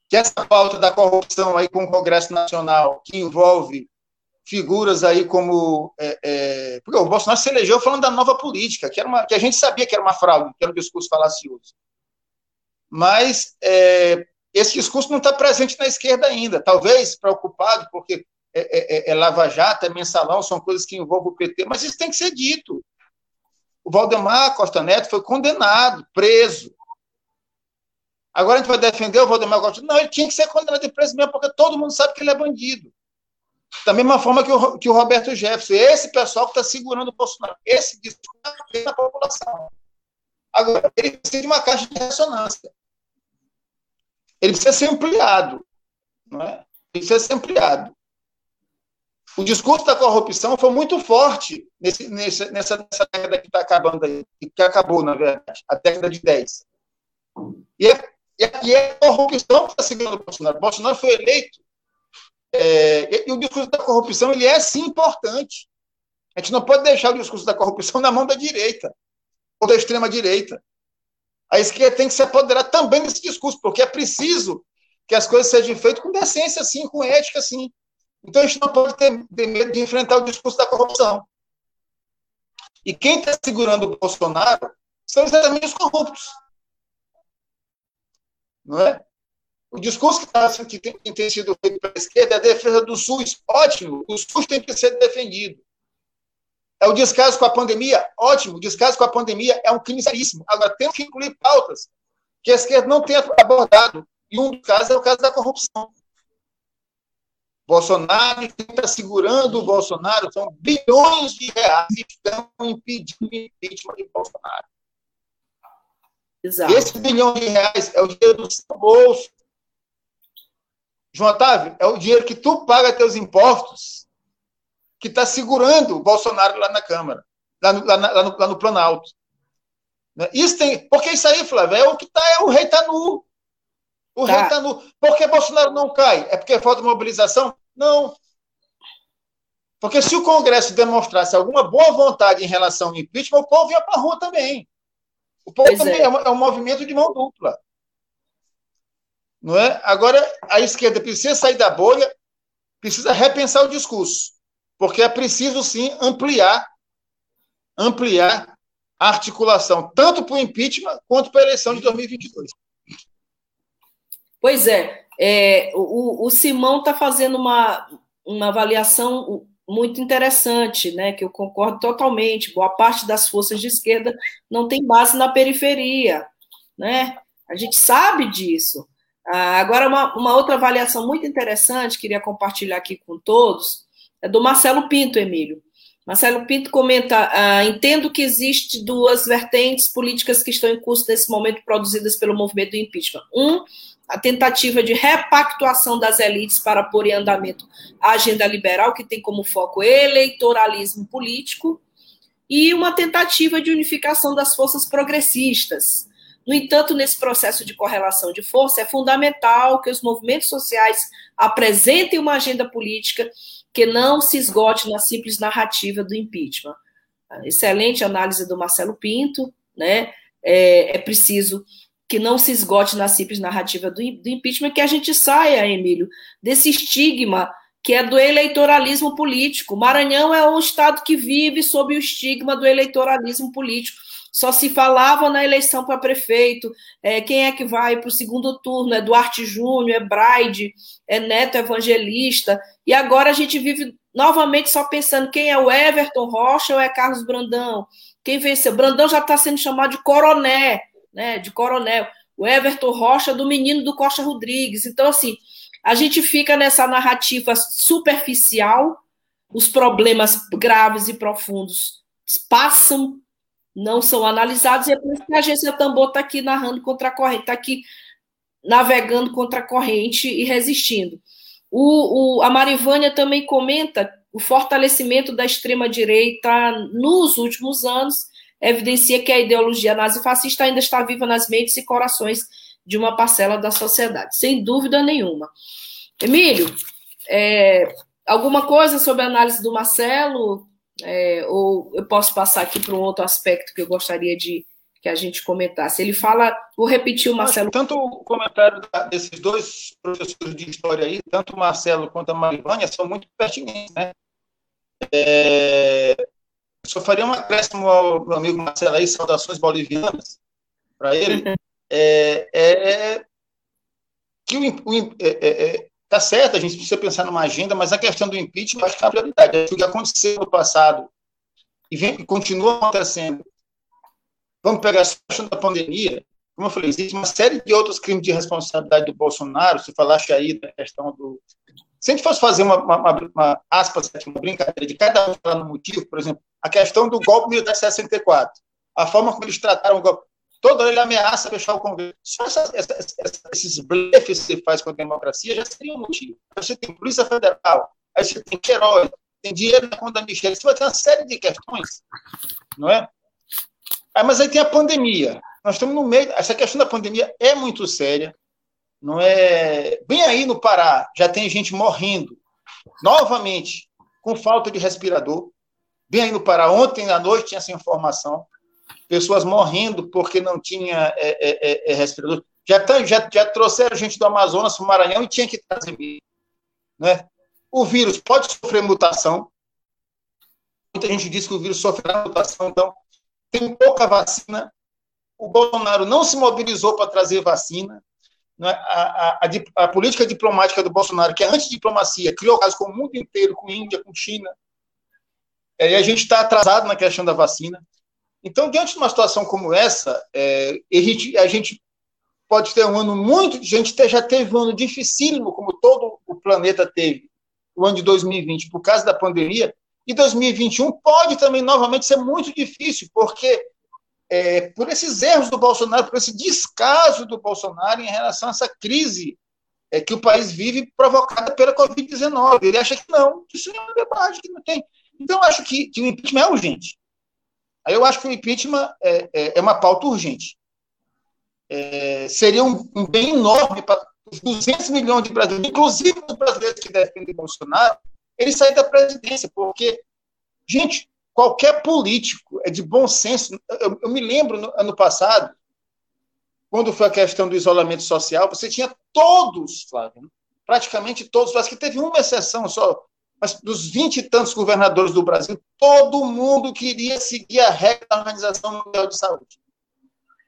[SPEAKER 3] que essa pauta da corrupção aí com o Congresso Nacional, que envolve figuras aí como. É, é, porque o Bolsonaro se elegeu falando da nova política, que, era uma, que a gente sabia que era uma fraude, que era um discurso falacioso. Mas é, esse discurso não está presente na esquerda ainda, talvez preocupado, porque é, é, é, Lava Jato, é mensalão, são coisas que envolvem o PT, mas isso tem que ser dito. O Valdemar Costa Neto foi condenado, preso, Agora a gente vai defender o Valdemar Costa. Não, ele tinha que ser condenado de preso mesmo, porque todo mundo sabe que ele é bandido. Da mesma forma que o, que o Roberto Jefferson. Esse pessoal que está segurando o Bolsonaro. Esse discurso na população. Agora, ele precisa de uma caixa de ressonância. Ele precisa ser ampliado. Não é? Ele precisa ser ampliado. O discurso da corrupção foi muito forte nesse, nessa, nessa, década que está acabando aí, que acabou, na verdade, a década de 10. E é e é a corrupção que está seguindo o Bolsonaro. O Bolsonaro foi eleito. É, e o discurso da corrupção ele é sim importante. A gente não pode deixar o discurso da corrupção na mão da direita ou da extrema direita. A esquerda tem que se apoderar também desse discurso, porque é preciso que as coisas sejam feitas com decência, sim, com ética, sim. Então a gente não pode ter, ter medo de enfrentar o discurso da corrupção. E quem está segurando o Bolsonaro são exatamente os corruptos não é? O discurso que, tá, que, tem, que tem sido feito pela esquerda é a defesa do SUS. Ótimo, o SUS tem que ser defendido. É o descaso com a pandemia? Ótimo, o descaso com a pandemia é um crime seríssimo. Agora, temos que incluir pautas que a esquerda não tem abordado. E um dos casos é o caso da corrupção. Bolsonaro, quem está segurando o Bolsonaro são bilhões de reais que estão impedindo o impeachment de Bolsonaro. Exato. Esse bilhão de reais é o dinheiro do seu bolso. João Otávio, é o dinheiro que tu paga teus impostos que está segurando o Bolsonaro lá na Câmara, lá no, lá, lá no, lá no Planalto. Né? Isso tem, porque isso aí, Flávio, é o que está, é o rei está nu. O tá. rei está nu. Por que Bolsonaro não cai? É porque falta mobilização? Não. Porque se o Congresso demonstrasse alguma boa vontade em relação ao impeachment, o povo ia para a rua também. O povo pois também é. É, um, movimento de mão dupla. Não é? Agora, a esquerda precisa sair da bolha, precisa repensar o discurso, porque é preciso, sim, ampliar, ampliar a articulação, tanto para o impeachment quanto para a eleição de 2022.
[SPEAKER 1] Pois é, é o, o Simão está fazendo uma, uma avaliação muito interessante, né, que eu concordo totalmente. Boa parte das forças de esquerda não tem base na periferia, né? A gente sabe disso. Ah, agora, uma, uma, outra avaliação muito interessante, queria compartilhar aqui com todos, é do Marcelo Pinto, Emílio. Marcelo Pinto comenta: ah, entendo que existe duas vertentes políticas que estão em curso nesse momento produzidas pelo movimento do impeachment. Um a tentativa de repactuação das elites para pôr em andamento a agenda liberal, que tem como foco eleitoralismo político, e uma tentativa de unificação das forças progressistas, No entanto, nesse processo de correlação de força, é fundamental que os movimentos sociais apresentem uma agenda política que não se esgote na simples narrativa do impeachment. Excelente análise do Marcelo Pinto, né? É, é preciso que não se esgote na simples narrativa do, do impeachment, que a gente saia, Emílio, desse estigma que é do eleitoralismo político. Maranhão é um estado que vive sob o estigma do eleitoralismo político. Só se falava na eleição para prefeito, é, quem é que vai para o segundo turno, é Duarte Júnior, é Braide, é Neto Evangelista, e agora a gente vive novamente só pensando quem é o Everton Rocha ou é Carlos Brandão, quem venceu. Brandão já está sendo chamado de coroné, né, de coronel. O Everton Rocha do menino do Costa Rodrigues. Então, assim, a gente fica nessa narrativa superficial, os problemas graves e profundos passam, não são analisados, e é por isso que a agência Tambor está aqui narrando contra a corrente, está aqui navegando contra a corrente e resistindo. O, o, a Marivânia também comenta o fortalecimento da extrema-direita nos últimos anos, evidencia que a ideologia nazifascista ainda está viva nas mentes e corações de uma parcela da sociedade, sem dúvida nenhuma. Emílio, é, alguma coisa sobre a análise do Marcelo? É, ou eu posso passar aqui para um outro aspecto que eu gostaria de que a gente comentasse? Ele fala, vou repetir o Marcelo.
[SPEAKER 3] Tanto o comentário desses dois professores de história aí, tanto o Marcelo quanto a Marivânia, são muito pertinentes, né? É, só faria um acréscimo ao meu amigo Marcelo aí, saudações bolivianas para ele. é, é, que o, o é, é, é, tá certo, a gente precisa pensar numa agenda, mas a questão do impeachment, acho que é prioridade. O que aconteceu no passado e, vem, e continua acontecendo. Vamos pegar a questão da pandemia, como eu falei, existe uma série de outros crimes de responsabilidade do Bolsonaro, se falaste aí da questão do. Se a gente fosse fazer uma, uma, uma, uma aspas, uma brincadeira de cada um no motivo, por exemplo, a questão do golpe de 64, a forma como eles trataram o golpe. Toda hora ele ameaça fechar o Congresso. Só essa, essa, esses blefes que você faz com a democracia já seria um motivo. Você tem Polícia Federal, aí você tem Queiroz, tem dinheiro na conta da Michelle, você vai ter uma série de questões, não é? Aí, mas aí tem a pandemia. Nós estamos no meio. Essa questão da pandemia é muito séria. Não é. Bem aí no Pará, já tem gente morrendo novamente com falta de respirador. Bem aí no Pará, ontem à noite tinha essa informação pessoas morrendo porque não tinha é, é, é, é respirador. Já, tá, já, já trouxeram gente do Amazonas para o Maranhão e tinha que trazer. Né? O vírus pode sofrer mutação. Muita gente diz que o vírus sofrerá mutação, então tem pouca vacina. O Bolsonaro não se mobilizou para trazer vacina. Né? A, a, a, a, política diplomática do Bolsonaro, que é antidiplomacia, criou casos com o mundo inteiro, com Índia, com China. E a gente está atrasado na questão da vacina. Então, diante de uma situação como essa, é, a, gente, pode ter um ano muito. A gente já teve um ano dificílimo, como todo o planeta teve, o ano de 2020, por causa da pandemia. E 2021 pode também, novamente, ser muito difícil, porque é, por esses erros do Bolsonaro, por esse descaso do Bolsonaro em relação a essa crise é, que o país vive provocada pela Covid-19. Ele acha que não, que isso não é verdade, que não tem. Então, acho que, que o impeachment é urgente. Aí eu acho que o impeachment é, é, é uma pauta urgente. É, seria um, um, bem enorme para os 200 milhões de brasileiros, inclusive os brasileiros que defendem Bolsonaro, ele sair da presidência, porque, gente, qualquer político é de bom senso. Eu, eu me lembro no ano passado, quando foi a questão do isolamento social, você tinha todos, Flávio, praticamente todos, acho que teve uma exceção só, mas dos vinte e tantos governadores do Brasil, todo mundo queria seguir a regra da Organização Mundial de Saúde.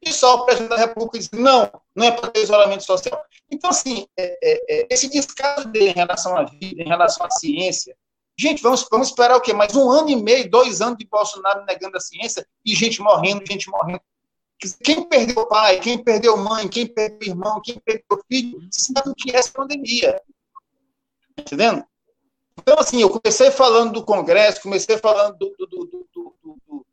[SPEAKER 3] E só o presidente da República disse, não, não é para ter isolamento social. Então, assim, é, é, é, esse descaso dele em relação à vida, em relação à ciência, gente, vamos, vamos esperar o quê? Mais um ano e meio, dois anos de Bolsonaro negando a ciência e gente morrendo, gente morrendo. Quem perdeu pai, quem perdeu mãe, quem perdeu irmão, quem perdeu filho, sabe o que é essa pandemia. Entendendo? Então, assim, eu comecei falando do Congresso, comecei falando do, do, do,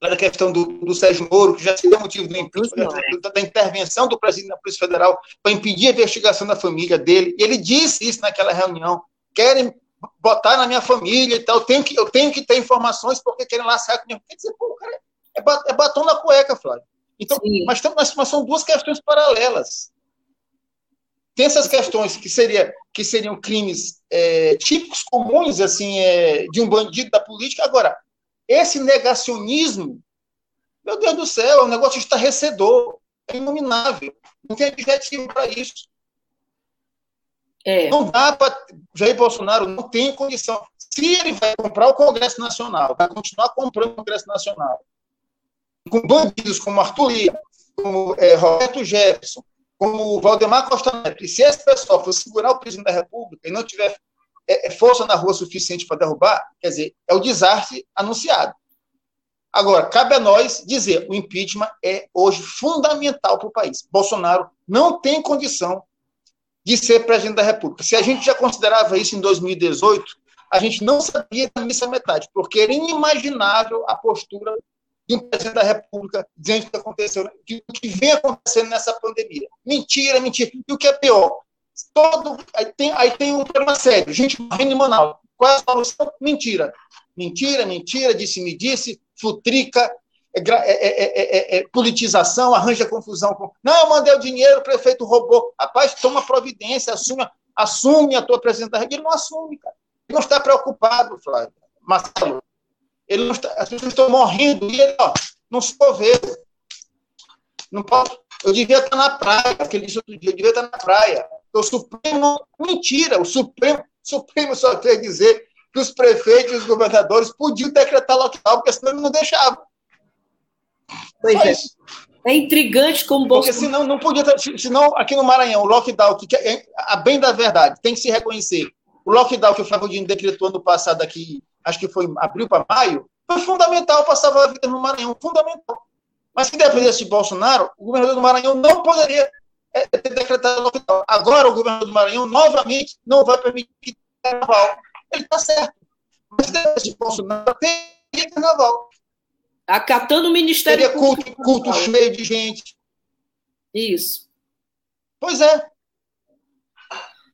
[SPEAKER 3] da questão do, Sérgio Moro, que já seria motivo impeachment, da, da, intervenção do presidente da Polícia Federal para impedir a investigação da família dele. E ele disse isso naquela reunião. Querem botar na minha família e tal, eu tenho que, eu tenho que ter informações porque querem lascar comigo. Quer dizer, pô, cara, é, é batom na cueca, Flávio. Então, mas, mas, mas, são duas questões paralelas. Tem essas questões que, seria, que seriam crimes é, típicos, comuns, assim, é, de um bandido da política. Agora, esse negacionismo, meu Deus do céu, é um negócio estarrecedor, é inominável. Não tem adjetivo para isso. É. Não dá para. Jair Bolsonaro não tem condição. Se ele vai comprar o Congresso Nacional, vai continuar comprando o Congresso Nacional, com bandidos como Arthur Lira, como é, Roberto Jefferson, como Valdemar Costa Neto, e se esse pessoal for segurar o presidente da República e não tiver é, é força na rua suficiente para derrubar, quer dizer, é o desastre anunciado. Agora, cabe a nós dizer: o impeachment é hoje fundamental para o país. Bolsonaro não tem condição de ser presidente da República. Se a gente já considerava isso em 2018, a gente não sabia da missa metade, porque era inimaginável a postura de um presidente da República diante do que aconteceu, do que vem acontecendo nessa pandemia. Mentira, mentira. E o que é pior? Todo, aí, tem, aí tem um problema sério. Gente morrendo em Manaus. Qual é a solução? Mentira. Mentira, mentira, disse-me disse, futrica, é é, é, é, politização, arranja confusão. Com... Não, eu mandei o dinheiro, o prefeito roubou. Rapaz, toma providência, assume, assume a tua presidente da Ele não assume, cara. Ele não está preocupado, Flávio. Marcelo. Ele está, as pessoas estão morrendo e ele, ó, não se moveu. Não posso. Eu devia estar na praia, aquele disse outro dia, eu devia estar na praia. O Supremo, mentira, o Supremo, Supremo só quer dizer que os prefeitos e os governadores podiam decretar lockdown, porque senão ele não deixava.
[SPEAKER 1] Pois é. É intrigante como
[SPEAKER 3] Porque senão não podia senão aqui no Maranhão, o lockdown, que é, a bem da verdade, tem que se reconhecer. O lockdown que o Flávio Dino decretou ano passado aqui, acho que foi abril para maio, foi fundamental para salvar a vida no Maranhão, fundamental. Mas se dependesse de Bolsonaro, o governador do Maranhão não poderia é, ter decretado lockdown. Agora o governador do Maranhão novamente não vai permitir carnaval. Ele está certo. Mas se dependesse de Bolsonaro, tem carnaval.
[SPEAKER 1] Acatando o Ministério
[SPEAKER 3] Seria culto, culto cheio de gente.
[SPEAKER 1] Isso.
[SPEAKER 3] Pois é.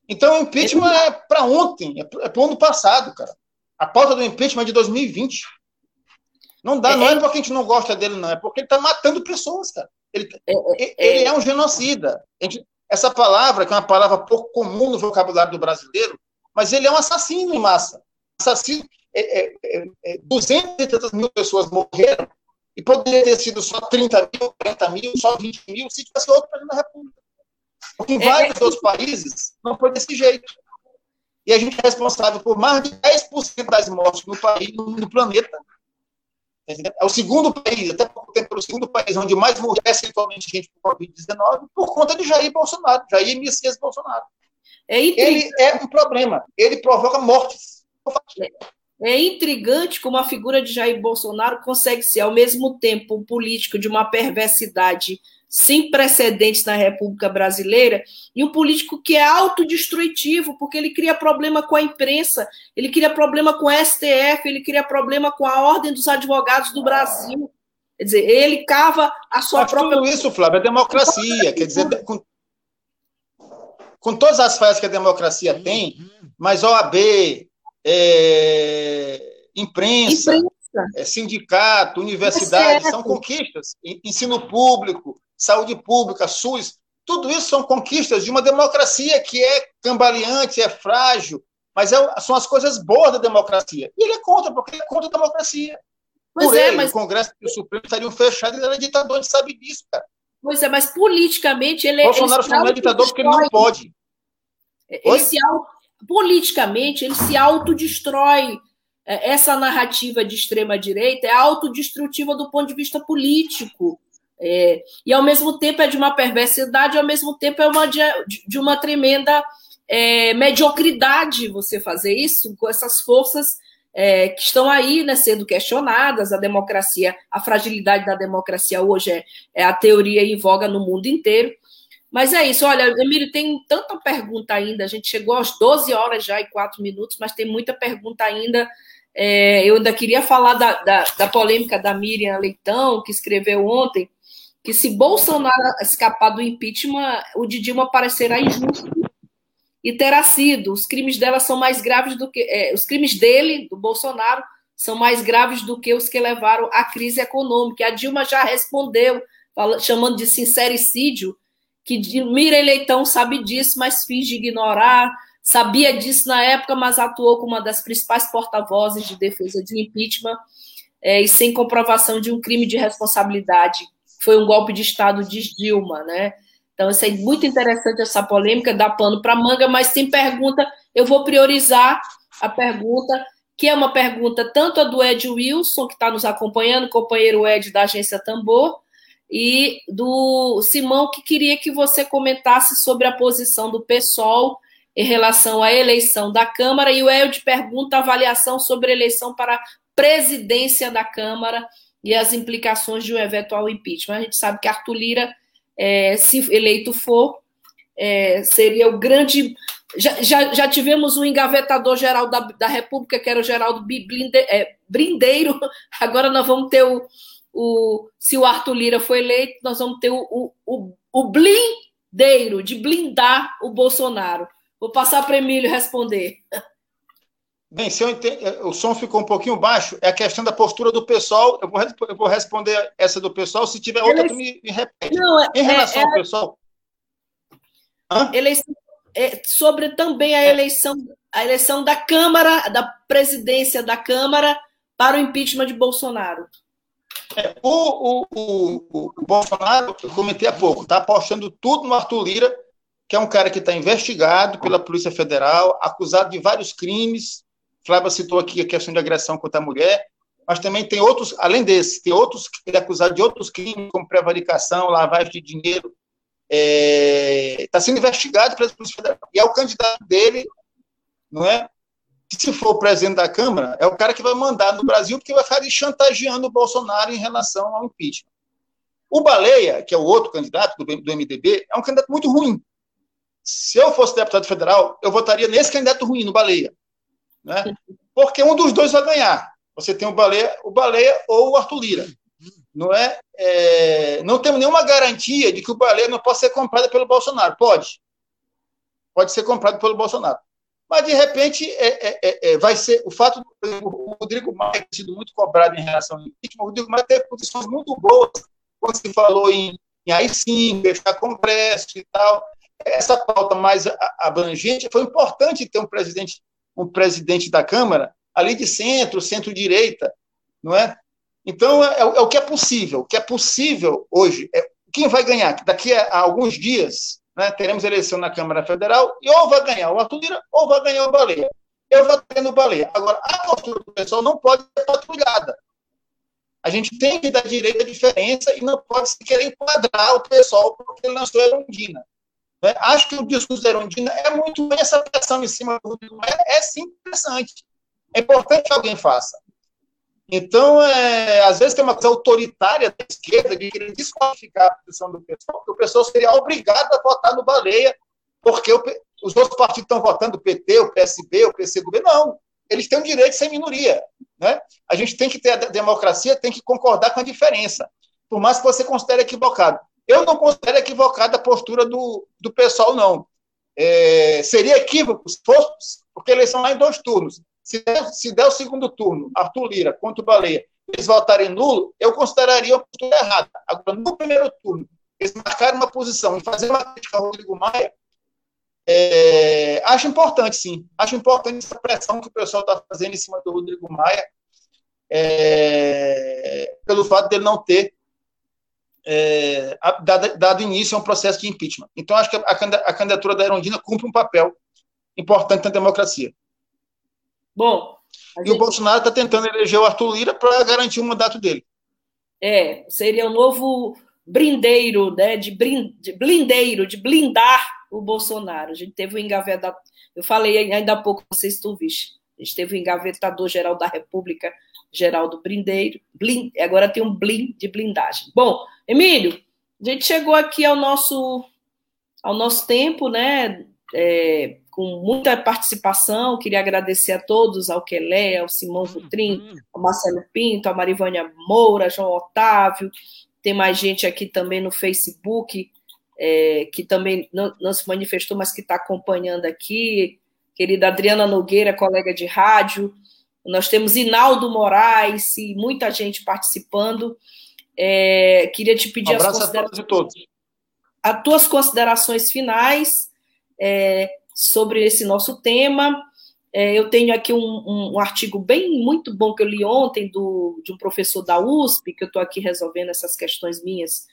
[SPEAKER 3] Então, o impeachment é para ontem, é para o ano passado, cara. A pauta do impeachment é de 2020. Não dá, é, não é porque a gente não gosta dele, não. É porque ele está matando pessoas, cara. Ele é, é, ele é um genocida. Gente, essa palavra, que é uma palavra pouco comum no vocabulário do brasileiro, mas ele é um assassino em massa. Assassino é, é, é, 200 é, e tantas mil pessoas morreram e poderia ter sido só 30 mil, 40 mil, só 20 mil, se tivesse outro presidente da República. Porque em é, vários outros países não foi desse jeito. E a gente é responsável por mais de 10% das mortes no país, no planeta. É o segundo país, até pouco tempo, o segundo país onde mais morre atualmente gente por Covid-19 por conta de Jair Bolsonaro, Jair Messias Bolsonaro. É ele é um problema, ele provoca mortes.
[SPEAKER 1] É intrigante como a figura de Jair Bolsonaro consegue ser, ao mesmo tempo, um político de uma perversidade sem precedentes na República Brasileira e um político que é autodestrutivo, porque ele cria problema com a imprensa, ele cria problema com a STF, ele cria problema com a Ordem dos Advogados do Brasil. Quer dizer, ele cava a sua
[SPEAKER 3] Mas
[SPEAKER 1] própria.
[SPEAKER 3] Tudo isso, Flávio, é democracia. Quer dizer, com, com todas as falhas que a democracia tem, mas OAB, é, imprensa, imprensa. É, sindicato, universidade, são conquistas. Ensino público, saúde pública, SUS, tudo isso são conquistas de uma democracia que é cambaleante, é frágil, mas é, são as coisas boas da democracia. E ele é contra, porque ele é contra a democracia. Pois Por é, ele, mas... o Congresso e o Supremo estariam fechados, ele era ditador, gente sabe disso, cara.
[SPEAKER 1] Pois é, mas politicamente ele
[SPEAKER 3] é. Bolsonaro só não é ditador porque ele não pode.
[SPEAKER 1] Ele se, politicamente, ele se autodestrói. É, essa narrativa de extrema-direita é autodestrutiva do ponto de vista político. É, e, ao mesmo tempo, é de uma perversidade, ao mesmo tempo, é uma de, de uma tremenda é, mediocridade você fazer isso com essas forças é, que estão aí né, sendo questionadas. A democracia, a fragilidade da democracia hoje é, é a teoria em voga no mundo inteiro. Mas é isso, olha, Emílio, tem tanta pergunta ainda. A gente chegou às 12 horas já e 4 minutos, mas tem muita pergunta ainda. É, eu ainda queria falar da, da, da, polêmica da Miriam Leitão, que escreveu ontem, que se Bolsonaro escapar do impeachment, o de Dilma parecerá injusto. E terá sido. Os crimes dela são mais graves do que. É, os crimes dele, do Bolsonaro, são mais graves do que os que levaram à crise econômica. A Dilma já respondeu chamando de sincericídio, que Mira Leitão sabe disso, mas finge ignorar, sabia disso na época, mas atuou como uma das principais porta-vozes de defesa de impeachment é, e sem comprovação de um crime de responsabilidade. Foi um golpe de Estado de Dilma, né? Então, isso é muito interessante essa polêmica, dá pano para manga, mas tem pergunta, eu vou priorizar a pergunta, que é uma pergunta tanto a do Ed Wilson, que está nos acompanhando, companheiro Ed da agência Tambor, e do Simão, que queria que você comentasse sobre a posição do PSOL em relação à eleição da Câmara, e o Ed pergunta avaliação sobre eleição para presidência da Câmara e as implicações de um eventual impeachment. A gente sabe que Arthur Lira, é, se eleito for, é, seria o grande. Já, já, já tivemos um engavetador geral da, da República, que era o Geraldo é, Brindeiro, agora nós vamos ter o, o. Se o Arthur Lira for eleito, nós vamos ter o, o, o blindeiro de blindar o Bolsonaro. Vou passar para Emílio responder.
[SPEAKER 3] Bem, se eu entendo, o som ficou um pouquinho baixo, é a questão da postura do pessoal. Eu vou, eu vou responder essa do pessoal. Se tiver outra, tu me, me repete. Não, é, em relação é, é, ao pessoal.
[SPEAKER 1] Eleição, é, sobre também a é. eleição, a eleição da Câmara, da presidência da Câmara para o impeachment de Bolsonaro.
[SPEAKER 3] É, o, o, o, o, Bolsonaro, eu comentei há pouco, está apostando tudo no Arthur Lira que é um cara que está investigado pela Polícia Federal, acusado de vários crimes. Flávia citou aqui a questão de agressão contra a mulher, mas também tem outros, além desse, tem outros, ele é acusado de outros crimes, como prevaricação, lavagem de dinheiro. Está é, tá sendo investigado pela Polícia Federal. E é o candidato dele, não é? se for o presidente da Câmara, é o cara que vai mandar no Brasil, porque vai ficar chantageando o Bolsonaro em relação ao impeachment. O Baleia, que é o outro candidato do, do MDB, é um candidato muito ruim. Se eu fosse deputado federal, eu votaria nesse candidato ruim, no Baleia. Né? Porque um dos dois vai ganhar. Você tem o Baleia, o Baleia ou o Arthur Lira. Não é, é, não temos nenhuma garantia de que o Baleia não possa ser comprado pelo Bolsonaro. Pode. Pode ser comprado pelo Bolsonaro. Mas, de repente, é, é, é, é vai ser o fato do Rodrigo Maia ter sido muito cobrado em relação ao impeachment. O Rodrigo Maia teve condições muito boas quando se falou em, em AI-5, fechar congresso e tal essa pauta mais abrangente, foi importante ter um presidente, um presidente da Câmara ali de centro, centro-direita, não é? Então, é, é, o que é possível. O que é possível hoje, é, quem vai ganhar? Daqui a, alguns dias, né, teremos eleição na Câmara Federal, e ou vai ganhar o Arthur Lira, ou vai ganhar o Baleia. Eu vou ter no Baleia. Agora, a postura do pessoal não pode ser patrulhada. A gente tem que dar direito à diferença e não pode se querer enquadrar o pessoal porque ele a Erundina. Né? Acho que o discurso da Erundina é muito essa pressão em cima do Rodrigo Maia, é sim interessante. É importante que alguém faça. Então, é, às vezes tem uma coisa autoritária da esquerda de querer desqualificar a posição do pessoal, porque o pessoal seria obrigado a votar no Baleia, porque o, os outros partidos estão votando o PT, o PSB, o PCdoB. Não, eles têm o direito de ser minoria. Né? A gente tem que ter a democracia, tem que concordar com a diferença, por mais que você considere equivocado. Eu não considero equivocada a postura do, do pessoal, não. É, seria equívoco se fosse, porque eles são lá em dois turnos. Se der, se der o segundo turno, Arthur Lira contra o Baleia, eles votarem nulo, eu consideraria uma postura errada. Agora, no primeiro turno, eles marcaram uma posição e fazer uma crítica ao Rodrigo Maia, é, acho importante, sim. Acho importante essa pressão que o pessoal está fazendo em cima do Rodrigo Maia, é, pelo fato dele não ter é, dado, dado, início a um processo de impeachment. Então, acho que a, a candidatura da Erundina cumpre um papel importante na democracia.
[SPEAKER 1] Bom.
[SPEAKER 3] E gente... o Bolsonaro está tentando eleger o Arthur Lira para garantir o mandato dele.
[SPEAKER 1] É, seria o novo brindeiro, né, de, blind, de blindeiro, de blindar o Bolsonaro. A gente teve o um engavetador, eu falei ainda há pouco, vocês estão viste, a gente teve o um engavetador geral da República, Geraldo Brindeiro, blind, agora tem um blind de blindagem. Bom, Emílio, a gente chegou aqui ao nosso, ao nosso tempo, né? É, com muita participação. Queria agradecer a todos, ao Quelé, ao Simão Futrin, uhum. ao Marcelo Pinto, a Marivânia Moura, João Otávio. Tem mais gente aqui também no Facebook, é, que também não, não, se manifestou, mas que está acompanhando aqui. Querida Adriana Nogueira, colega de rádio. Nós temos Inaldo Moraes e muita gente participando. É, queria te pedir
[SPEAKER 3] um as, a todos e todos.
[SPEAKER 1] as tuas considerações finais é, sobre esse nosso tema. É, eu tenho aqui um, um, um, artigo bem muito bom que eu li ontem do, de um professor da USP, que eu estou aqui resolvendo essas questões minhas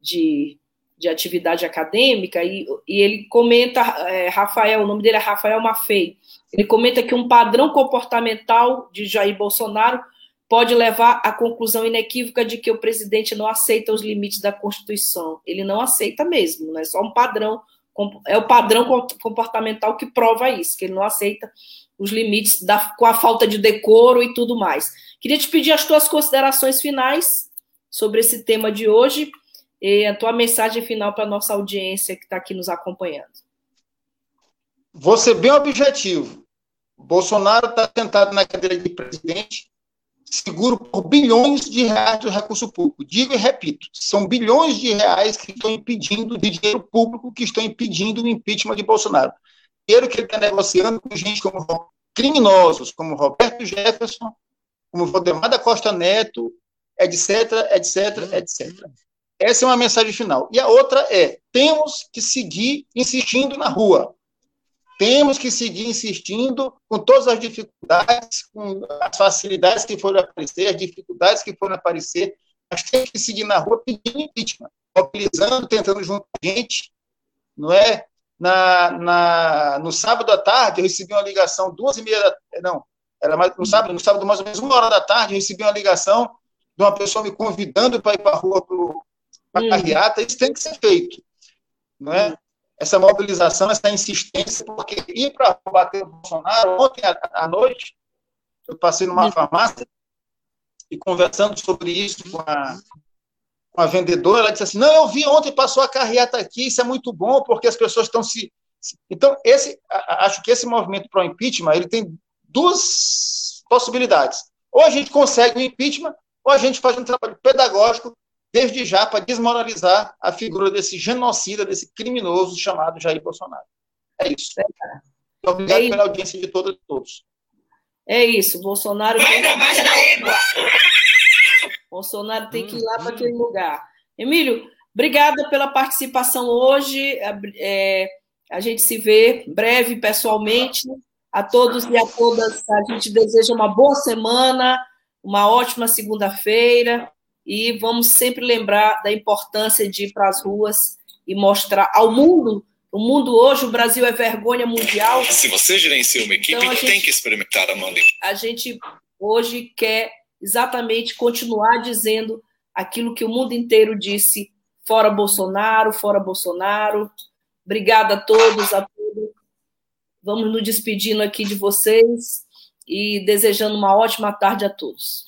[SPEAKER 1] de, de atividade acadêmica, e, e ele comenta, é, Rafael, o nome dele é Rafael Maffei, ele comenta que um padrão comportamental de Jair Bolsonaro pode levar à conclusão inequívoca de que o presidente não aceita os limites da Constituição. Ele não aceita mesmo, não é só um padrão, é o padrão comportamental que prova isso, que ele não aceita os limites da, com a falta de decoro e tudo mais. Queria te pedir as tuas considerações finais sobre esse tema de hoje e a tua mensagem final para a nossa audiência que está aqui nos acompanhando.
[SPEAKER 3] Vou ser bem objetivo. Bolsonaro está sentado na cadeira de presidente, seguro por bilhões de reais do recurso público. Digo e repito, são bilhões de reais que estão impedindo, de dinheiro público, que estão impedindo o impeachment de Bolsonaro dinheiro que ele está negociando com gente como criminosos, como Roberto Jefferson, como Valdemar da Costa Neto, etc, etc, etc. Essa é uma mensagem final. E a outra é: temos que seguir insistindo na rua. Temos que seguir insistindo com todas as dificuldades, com as facilidades que foram aparecer, as dificuldades que foram aparecer, mas temos que seguir na rua pedindo impeachment, mobilizando, tentando juntar gente, não é? na, na, no sábado à tarde, eu recebi uma ligação, duas e meia da, não, era mais, no sábado, no sábado, mais ou menos uma hora da tarde, eu recebi uma ligação de uma pessoa me convidando para ir para a rua a uhum. carreata, isso tem que ser feito, não é? Essa mobilização, essa insistência, porque ir para bater o Bolsonaro, ontem à, noite, eu passei numa uhum. farmácia e conversando sobre isso com a, uma vendedora, ela disse assim: Não, eu vi ontem, passou a carreata aqui, isso é muito bom, porque as pessoas estão se. Então, esse, acho que esse movimento pro impeachment ele tem duas possibilidades. Ou a gente consegue o impeachment, ou a gente faz um trabalho pedagógico desde já para desmoralizar a figura desse genocida, desse criminoso chamado Jair Bolsonaro. É isso. É Obrigado é pela audiência de todos e todos.
[SPEAKER 1] É isso. Bolsonaro. Bolsonaro tem que ir lá para aquele lugar. Emílio, obrigada pela participação hoje. É, a gente se vê breve pessoalmente. A todos e a todas, a gente deseja uma boa semana, uma ótima segunda-feira e vamos sempre lembrar da importância de ir para as ruas e mostrar ao mundo. O mundo hoje, o Brasil é vergonha mundial.
[SPEAKER 4] Se você gerencia uma equipe, então, gente, tem que experimentar a mão
[SPEAKER 1] A gente hoje quer exatamente continuar dizendo aquilo que o mundo inteiro disse: fora Bolsonaro, fora Bolsonaro. Obrigada a todos, a todos. Vamos nos despedindo aqui de vocês e desejando uma ótima tarde a todos.